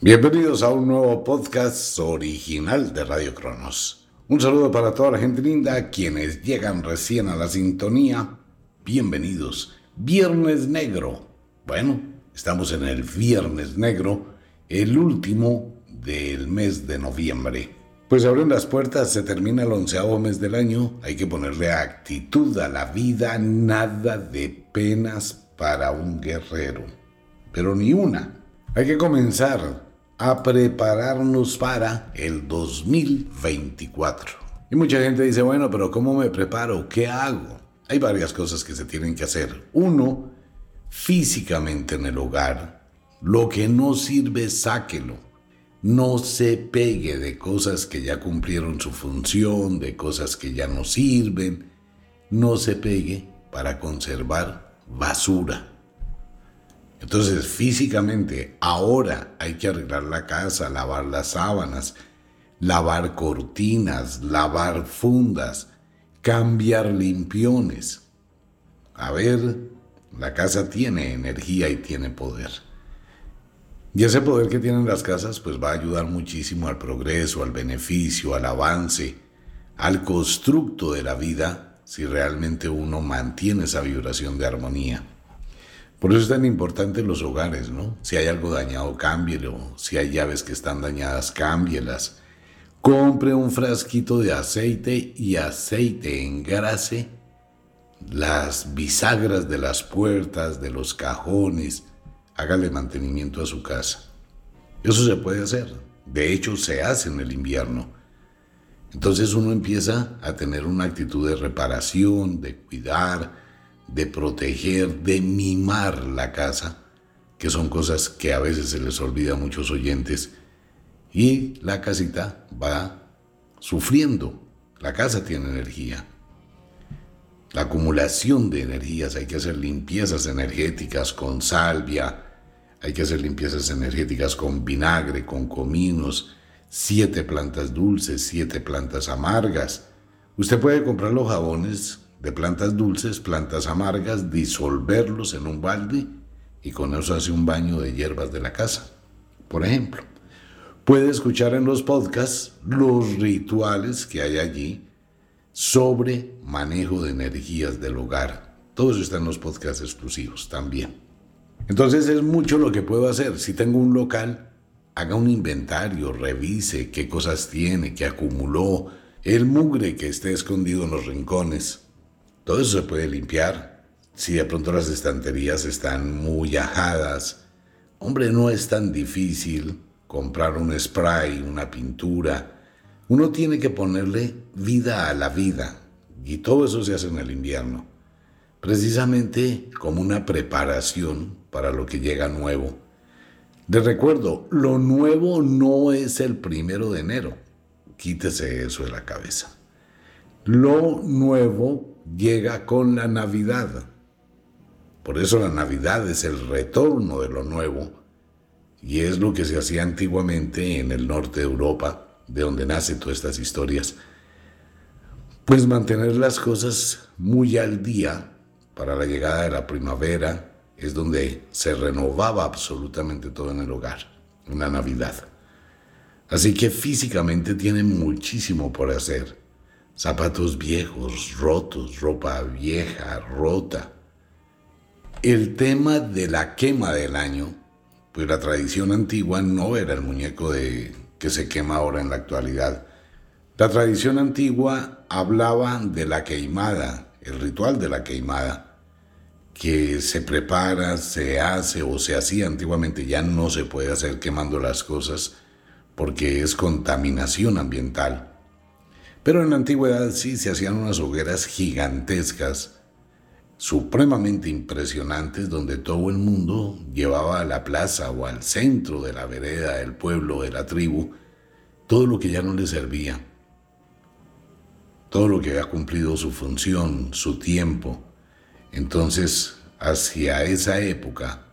Bienvenidos a un nuevo podcast original de Radio Cronos. Un saludo para toda la gente linda, quienes llegan recién a la sintonía. Bienvenidos. Viernes Negro. Bueno, estamos en el Viernes Negro, el último del mes de noviembre. Pues abren las puertas, se termina el onceavo mes del año, hay que ponerle actitud a la vida, nada de penas para un guerrero. Pero ni una. Hay que comenzar a prepararnos para el 2024. Y mucha gente dice, bueno, pero ¿cómo me preparo? ¿Qué hago? Hay varias cosas que se tienen que hacer. Uno, físicamente en el hogar. Lo que no sirve, sáquelo. No se pegue de cosas que ya cumplieron su función, de cosas que ya no sirven. No se pegue para conservar basura. Entonces, físicamente, ahora hay que arreglar la casa, lavar las sábanas, lavar cortinas, lavar fundas, cambiar limpiones. A ver, la casa tiene energía y tiene poder. Y ese poder que tienen las casas, pues va a ayudar muchísimo al progreso, al beneficio, al avance, al constructo de la vida, si realmente uno mantiene esa vibración de armonía. Por eso es tan importante los hogares, ¿no? Si hay algo dañado, cámbielo. Si hay llaves que están dañadas, cámbielas. Compre un frasquito de aceite y aceite engrase las bisagras de las puertas, de los cajones. Hágale mantenimiento a su casa. Eso se puede hacer. De hecho, se hace en el invierno. Entonces uno empieza a tener una actitud de reparación, de cuidar, de proteger, de mimar la casa, que son cosas que a veces se les olvida a muchos oyentes, y la casita va sufriendo. La casa tiene energía. La acumulación de energías, hay que hacer limpiezas energéticas con salvia, hay que hacer limpiezas energéticas con vinagre, con cominos, siete plantas dulces, siete plantas amargas. Usted puede comprar los jabones de plantas dulces, plantas amargas, disolverlos en un balde y con eso hace un baño de hierbas de la casa, por ejemplo. Puede escuchar en los podcasts los rituales que hay allí sobre manejo de energías del hogar. Todo eso está en los podcasts exclusivos también. Entonces es mucho lo que puedo hacer. Si tengo un local, haga un inventario, revise qué cosas tiene, qué acumuló, el mugre que esté escondido en los rincones, todo eso se puede limpiar. Si de pronto las estanterías están muy ajadas, hombre, no es tan difícil comprar un spray, una pintura. Uno tiene que ponerle vida a la vida y todo eso se hace en el invierno, precisamente como una preparación para lo que llega nuevo. De recuerdo, lo nuevo no es el primero de enero. Quítese eso de la cabeza. Lo nuevo llega con la Navidad. Por eso la Navidad es el retorno de lo nuevo y es lo que se hacía antiguamente en el norte de Europa, de donde nacen todas estas historias. Pues mantener las cosas muy al día para la llegada de la primavera es donde se renovaba absolutamente todo en el hogar, en la Navidad. Así que físicamente tiene muchísimo por hacer. Zapatos viejos, rotos, ropa vieja, rota. El tema de la quema del año pues la tradición antigua no era el muñeco de, que se quema ahora en la actualidad. La tradición antigua hablaba de la queimada, el ritual de la queimada, que se prepara, se hace o se hacía antiguamente, ya no se puede hacer quemando las cosas porque es contaminación ambiental. Pero en la antigüedad sí se hacían unas hogueras gigantescas supremamente impresionantes donde todo el mundo llevaba a la plaza o al centro de la vereda del pueblo, de la tribu, todo lo que ya no le servía, todo lo que había cumplido su función, su tiempo. Entonces, hacia esa época,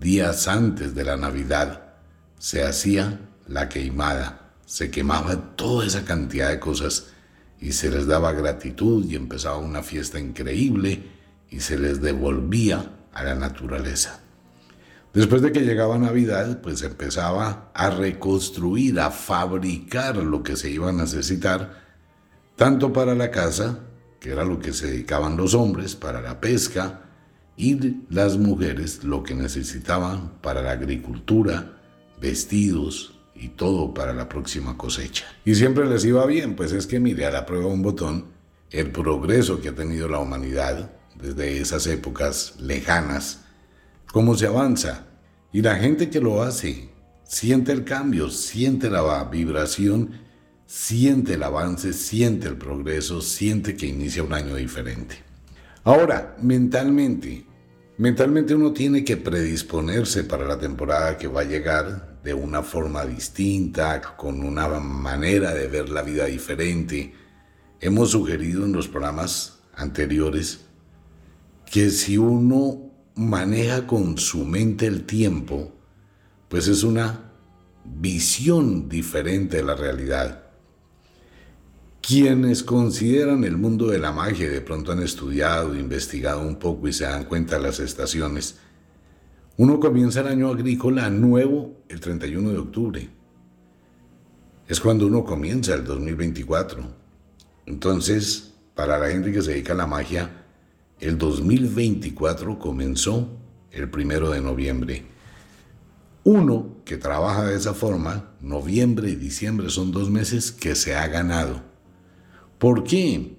días antes de la Navidad, se hacía la queimada, se quemaba toda esa cantidad de cosas y se les daba gratitud y empezaba una fiesta increíble y se les devolvía a la naturaleza. Después de que llegaba Navidad, pues empezaba a reconstruir, a fabricar lo que se iba a necesitar, tanto para la casa, que era lo que se dedicaban los hombres, para la pesca, y las mujeres lo que necesitaban para la agricultura, vestidos y todo para la próxima cosecha. Y siempre les iba bien, pues es que mire a la prueba un botón el progreso que ha tenido la humanidad desde esas épocas lejanas, cómo se avanza. Y la gente que lo hace siente el cambio, siente la vibración, siente el avance, siente el progreso, siente que inicia un año diferente. Ahora, mentalmente, mentalmente uno tiene que predisponerse para la temporada que va a llegar de una forma distinta, con una manera de ver la vida diferente. Hemos sugerido en los programas anteriores que si uno maneja con su mente el tiempo, pues es una visión diferente de la realidad. Quienes consideran el mundo de la magia, de pronto han estudiado, investigado un poco y se dan cuenta de las estaciones, uno comienza el año agrícola nuevo el 31 de octubre. Es cuando uno comienza el 2024. Entonces, para la gente que se dedica a la magia, el 2024 comenzó el primero de noviembre. Uno que trabaja de esa forma, noviembre y diciembre son dos meses que se ha ganado. ¿Por qué?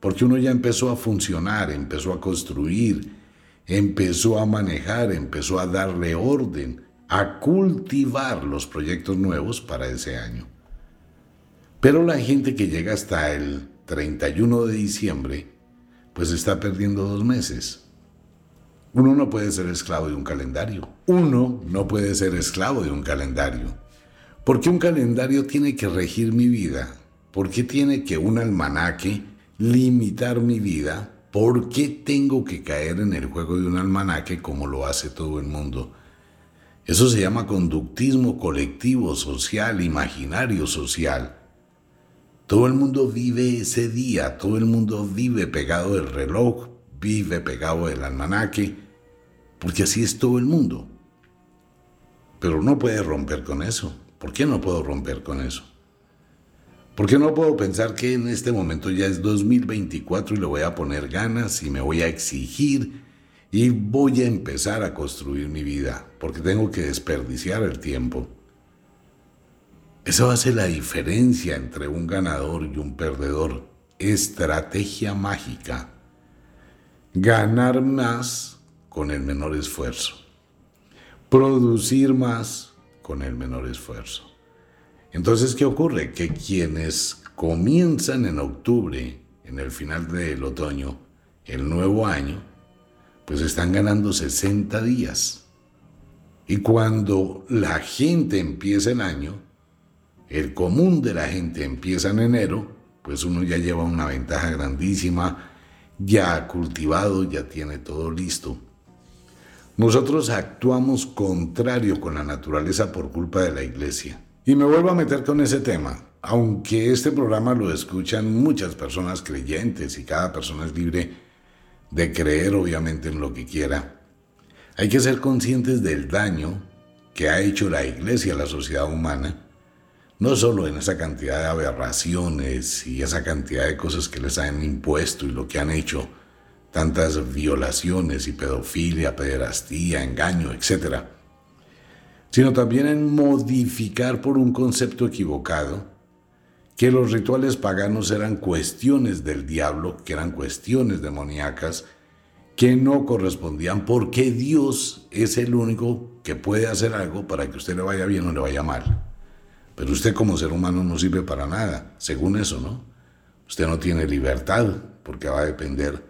Porque uno ya empezó a funcionar, empezó a construir, empezó a manejar, empezó a darle orden, a cultivar los proyectos nuevos para ese año. Pero la gente que llega hasta el 31 de diciembre pues está perdiendo dos meses. Uno no puede ser esclavo de un calendario. Uno no puede ser esclavo de un calendario. ¿Por qué un calendario tiene que regir mi vida? ¿Por qué tiene que un almanaque limitar mi vida? ¿Por qué tengo que caer en el juego de un almanaque como lo hace todo el mundo? Eso se llama conductismo colectivo, social, imaginario social. Todo el mundo vive ese día, todo el mundo vive pegado del reloj, vive pegado del almanaque, porque así es todo el mundo. Pero no puede romper con eso. ¿Por qué no puedo romper con eso? ¿Por qué no puedo pensar que en este momento ya es 2024 y le voy a poner ganas y me voy a exigir y voy a empezar a construir mi vida? Porque tengo que desperdiciar el tiempo. Eso hace la diferencia entre un ganador y un perdedor. Estrategia mágica. Ganar más con el menor esfuerzo. Producir más con el menor esfuerzo. Entonces, ¿qué ocurre? Que quienes comienzan en octubre, en el final del otoño, el nuevo año, pues están ganando 60 días. Y cuando la gente empieza el año, el común de la gente empieza en enero, pues uno ya lleva una ventaja grandísima, ya ha cultivado, ya tiene todo listo. Nosotros actuamos contrario con la naturaleza por culpa de la iglesia. Y me vuelvo a meter con ese tema. Aunque este programa lo escuchan muchas personas creyentes y cada persona es libre de creer obviamente en lo que quiera, hay que ser conscientes del daño que ha hecho la iglesia a la sociedad humana, no solo en esa cantidad de aberraciones y esa cantidad de cosas que les han impuesto y lo que han hecho, tantas violaciones y pedofilia, pederastía, engaño, etc., sino también en modificar por un concepto equivocado que los rituales paganos eran cuestiones del diablo, que eran cuestiones demoníacas, que no correspondían porque Dios es el único que puede hacer algo para que usted le vaya bien o le vaya mal. Pero usted como ser humano no sirve para nada, según eso, ¿no? Usted no tiene libertad porque va a depender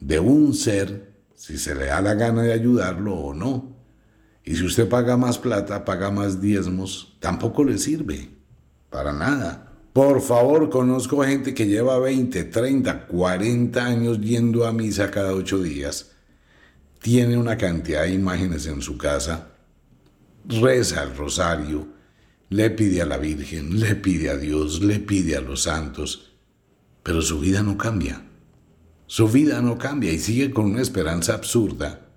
de un ser si se le da la gana de ayudarlo o no. Y si usted paga más plata, paga más diezmos, tampoco le sirve. Para nada. Por favor, conozco gente que lleva 20, 30, 40 años yendo a misa cada ocho días. Tiene una cantidad de imágenes en su casa. Reza el rosario. Le pide a la Virgen, le pide a Dios, le pide a los santos. Pero su vida no cambia. Su vida no cambia y sigue con una esperanza absurda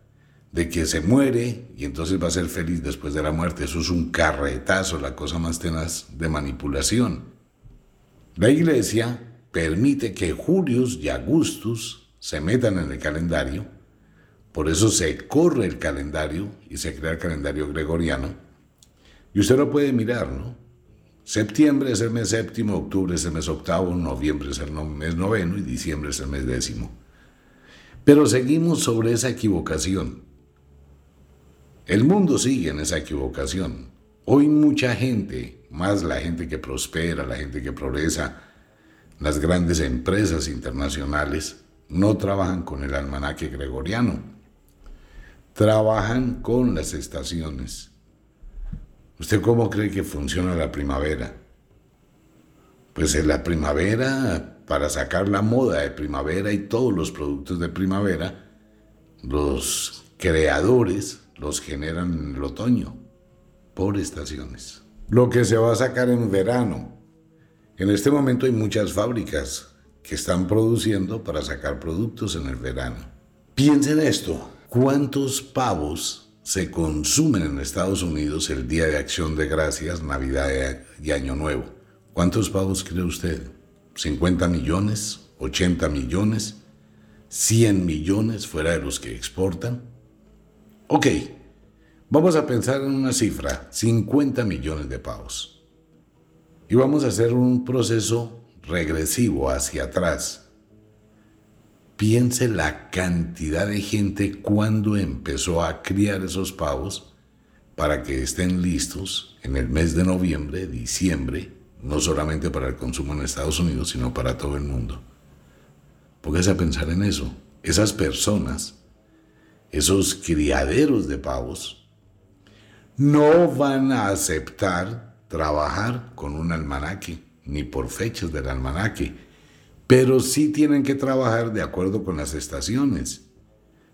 de que se muere y entonces va a ser feliz después de la muerte. Eso es un carretazo, la cosa más tenaz de manipulación. La iglesia permite que Julius y Augustus se metan en el calendario, por eso se corre el calendario y se crea el calendario gregoriano. Y usted lo puede mirar, ¿no? Septiembre es el mes séptimo, octubre es el mes octavo, noviembre es el mes noveno y diciembre es el mes décimo. Pero seguimos sobre esa equivocación. El mundo sigue en esa equivocación. Hoy mucha gente, más la gente que prospera, la gente que progresa, las grandes empresas internacionales, no trabajan con el almanaque gregoriano. Trabajan con las estaciones. ¿Usted cómo cree que funciona la primavera? Pues en la primavera, para sacar la moda de primavera y todos los productos de primavera, los creadores los generan en el otoño, por estaciones. Lo que se va a sacar en verano. En este momento hay muchas fábricas que están produciendo para sacar productos en el verano. Piensen esto, ¿cuántos pavos se consumen en Estados Unidos el Día de Acción de Gracias, Navidad y Año Nuevo? ¿Cuántos pavos cree usted? ¿50 millones? ¿80 millones? ¿100 millones fuera de los que exportan? Ok, vamos a pensar en una cifra, 50 millones de pavos. Y vamos a hacer un proceso regresivo hacia atrás. Piense la cantidad de gente cuando empezó a criar esos pavos para que estén listos en el mes de noviembre, diciembre, no solamente para el consumo en Estados Unidos, sino para todo el mundo. Póngase a pensar en eso. Esas personas esos criaderos de pavos, no van a aceptar trabajar con un almanaque, ni por fechas del almanaque, pero sí tienen que trabajar de acuerdo con las estaciones.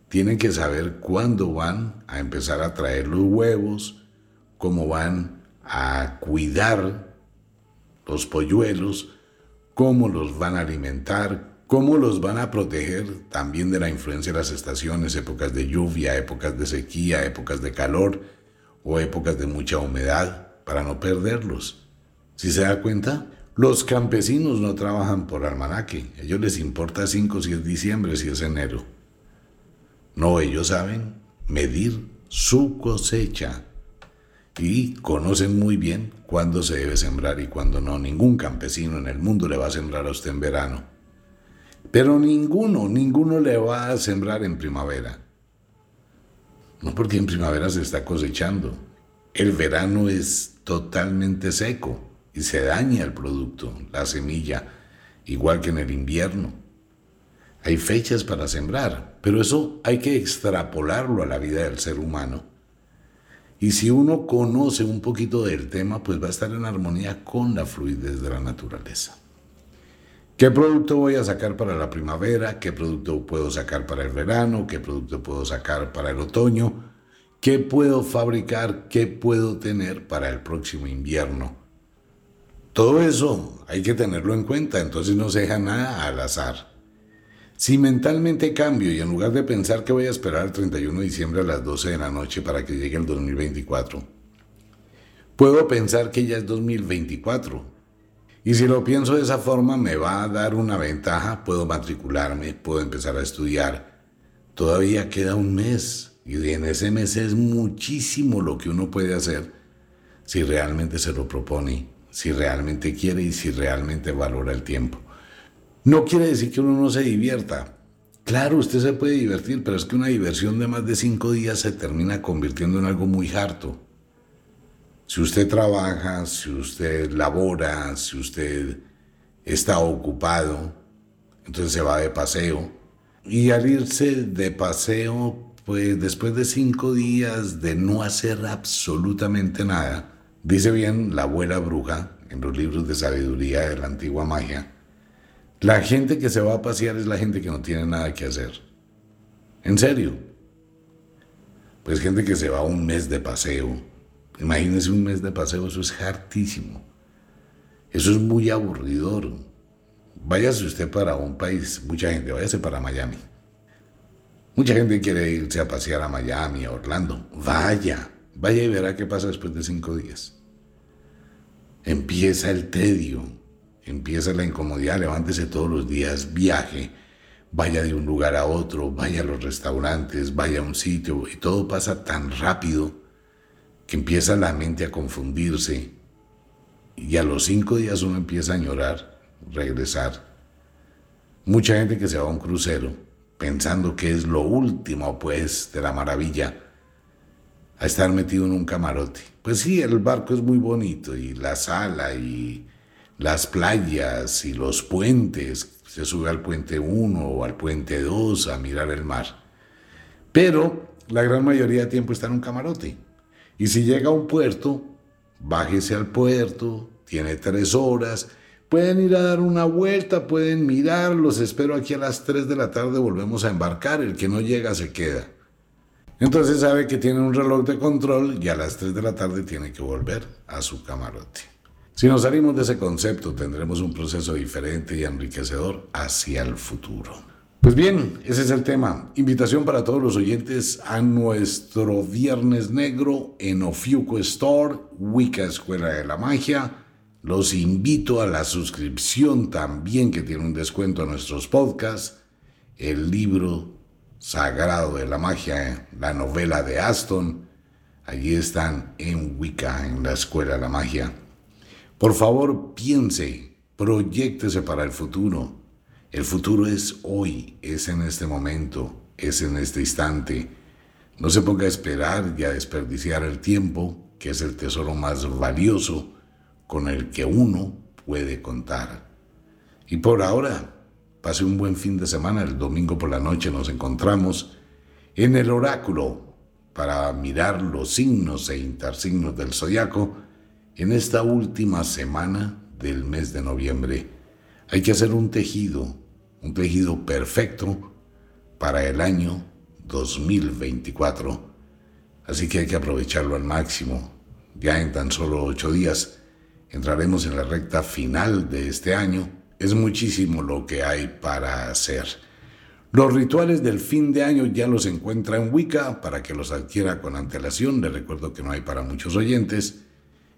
Tienen que saber cuándo van a empezar a traer los huevos, cómo van a cuidar los polluelos, cómo los van a alimentar, ¿Cómo los van a proteger también de la influencia de las estaciones, épocas de lluvia, épocas de sequía, épocas de calor o épocas de mucha humedad, para no perderlos? Si se da cuenta, los campesinos no trabajan por almanaque, a ellos les importa 5 si es diciembre, si es enero. No, ellos saben medir su cosecha y conocen muy bien cuándo se debe sembrar y cuándo no. Ningún campesino en el mundo le va a sembrar a usted en verano pero ninguno, ninguno le va a sembrar en primavera. No porque en primavera se está cosechando. El verano es totalmente seco y se daña el producto, la semilla, igual que en el invierno. Hay fechas para sembrar, pero eso hay que extrapolarlo a la vida del ser humano. Y si uno conoce un poquito del tema, pues va a estar en armonía con la fluidez de la naturaleza. ¿Qué producto voy a sacar para la primavera? ¿Qué producto puedo sacar para el verano? ¿Qué producto puedo sacar para el otoño? ¿Qué puedo fabricar? ¿Qué puedo tener para el próximo invierno? Todo eso hay que tenerlo en cuenta, entonces no se deja nada al azar. Si mentalmente cambio y en lugar de pensar que voy a esperar el 31 de diciembre a las 12 de la noche para que llegue el 2024, puedo pensar que ya es 2024 y si lo pienso de esa forma, me va a dar una ventaja, puedo matricularme, puedo empezar a estudiar. Todavía queda un mes y en ese mes es muchísimo lo que uno puede hacer si realmente se lo propone, si realmente quiere y si realmente valora el tiempo. No quiere decir que uno no se divierta. Claro, usted se puede divertir, pero es que una diversión de más de cinco días se termina convirtiendo en algo muy harto. Si usted trabaja, si usted labora, si usted está ocupado, entonces se va de paseo. Y al irse de paseo, pues después de cinco días de no hacer absolutamente nada, dice bien la abuela bruja en los libros de sabiduría de la antigua magia, la gente que se va a pasear es la gente que no tiene nada que hacer. En serio. Pues gente que se va un mes de paseo, Imagínese un mes de paseo, eso es hartísimo. Eso es muy aburridor. Váyase usted para un país, mucha gente, váyase para Miami. Mucha gente quiere irse a pasear a Miami, a Orlando. Vaya, vaya y verá qué pasa después de cinco días. Empieza el tedio, empieza la incomodidad, levántese todos los días, viaje, vaya de un lugar a otro, vaya a los restaurantes, vaya a un sitio, y todo pasa tan rápido que empieza la mente a confundirse y a los cinco días uno empieza a llorar, regresar. Mucha gente que se va a un crucero pensando que es lo último pues de la maravilla a estar metido en un camarote. Pues sí, el barco es muy bonito y la sala y las playas y los puentes. Se sube al puente 1 o al puente 2 a mirar el mar. Pero la gran mayoría de tiempo está en un camarote. Y si llega a un puerto, bájese al puerto, tiene tres horas, pueden ir a dar una vuelta, pueden mirar, los espero aquí a las 3 de la tarde, volvemos a embarcar, el que no llega se queda. Entonces sabe que tiene un reloj de control y a las 3 de la tarde tiene que volver a su camarote. Si nos salimos de ese concepto, tendremos un proceso diferente y enriquecedor hacia el futuro. Pues bien, ese es el tema. Invitación para todos los oyentes a nuestro Viernes Negro en Ofiuco Store, Wicca Escuela de la Magia. Los invito a la suscripción también que tiene un descuento a nuestros podcasts. El libro sagrado de la magia, la novela de Aston. Allí están en Wicca, en la Escuela de la Magia. Por favor, piense, proyectese para el futuro el futuro es hoy, es en este momento, es en este instante. No se ponga a esperar y a desperdiciar el tiempo, que es el tesoro más valioso con el que uno puede contar. Y por ahora, pase un buen fin de semana. El domingo por la noche nos encontramos en el oráculo para mirar los signos e intersignos del zodiaco en esta última semana del mes de noviembre. Hay que hacer un tejido, un tejido perfecto para el año 2024. Así que hay que aprovecharlo al máximo. Ya en tan solo ocho días entraremos en la recta final de este año. Es muchísimo lo que hay para hacer. Los rituales del fin de año ya los encuentra en Wicca para que los adquiera con antelación. Le recuerdo que no hay para muchos oyentes.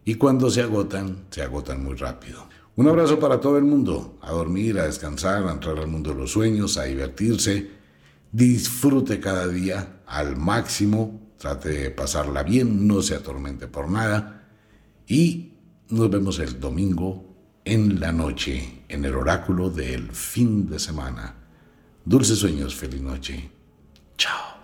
Y cuando se agotan, se agotan muy rápido. Un abrazo para todo el mundo, a dormir, a descansar, a entrar al mundo de los sueños, a divertirse. Disfrute cada día al máximo, trate de pasarla bien, no se atormente por nada. Y nos vemos el domingo en la noche, en el oráculo del fin de semana. Dulces sueños, feliz noche. Chao.